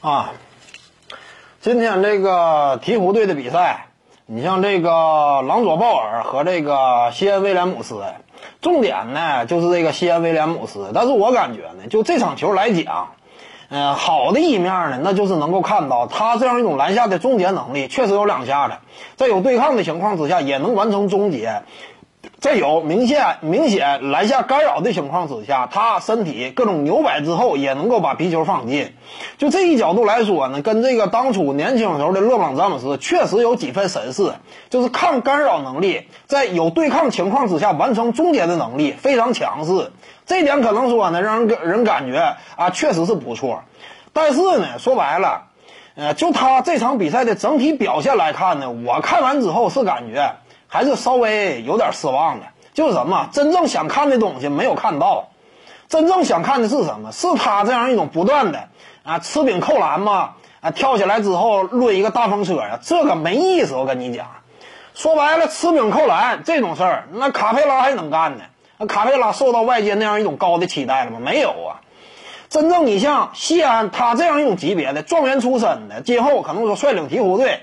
啊，今天这个鹈鹕队的比赛，你像这个朗佐鲍尔和这个西恩威廉姆斯，重点呢就是这个西恩威廉姆斯。但是我感觉呢，就这场球来讲，呃，好的一面呢，那就是能够看到他这样一种篮下的终结能力，确实有两下的，在有对抗的情况之下，也能完成终结。在有明显明显篮下干扰的情况之下，他身体各种扭摆之后，也能够把皮球放进。就这一角度来说呢，跟这个当初年轻时候的勒布朗詹姆斯确实有几分神似，就是抗干扰能力，在有对抗情况之下完成终结的能力非常强势。这点可能说呢，让人人感觉啊，确实是不错。但是呢，说白了，呃，就他这场比赛的整体表现来看呢，我看完之后是感觉。还是稍微有点失望的，就是什么真正想看的东西没有看到，真正想看的是什么？是他这样一种不断的啊吃饼扣篮嘛啊跳起来之后抡一个大风车呀，这个没意思。我跟你讲，说白了吃饼扣篮这种事儿，那卡佩拉还能干呢？那卡佩拉受到外界那样一种高的期待了吗？没有啊。真正你像西安他这样一种级别的状元出身的，今后可能说率领鹈鹕队。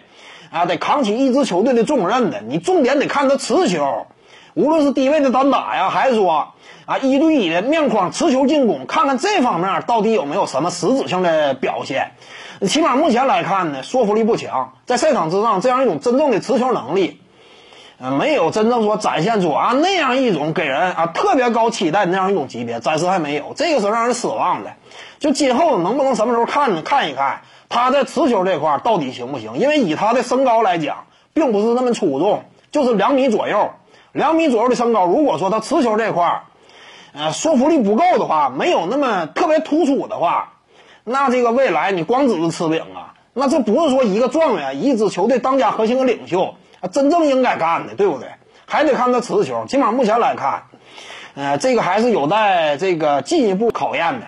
啊，得扛起一支球队的重任的，你重点得看他持球，无论是低位的单打呀，还是说啊一对一的面框持球进攻，看看这方面到底有没有什么实质性的表现。起码目前来看呢，说服力不强，在赛场之上这样一种真正的持球能力，呃，没有真正说展现出啊那样一种给人啊特别高期待那样一种级别，暂时还没有，这个是让人失望的。就今后能不能什么时候看看一看？他在持球这块到底行不行？因为以他的身高来讲，并不是那么出众，就是两米左右，两米左右的身高。如果说他持球这块，呃，说服力不够的话，没有那么特别突出的话，那这个未来你光指着吃饼啊，那这不是说一个状元，一支球队当家核心的领袖，真正应该干的，对不对？还得看他持球。起码目前来看，呃，这个还是有待这个进一步考验的。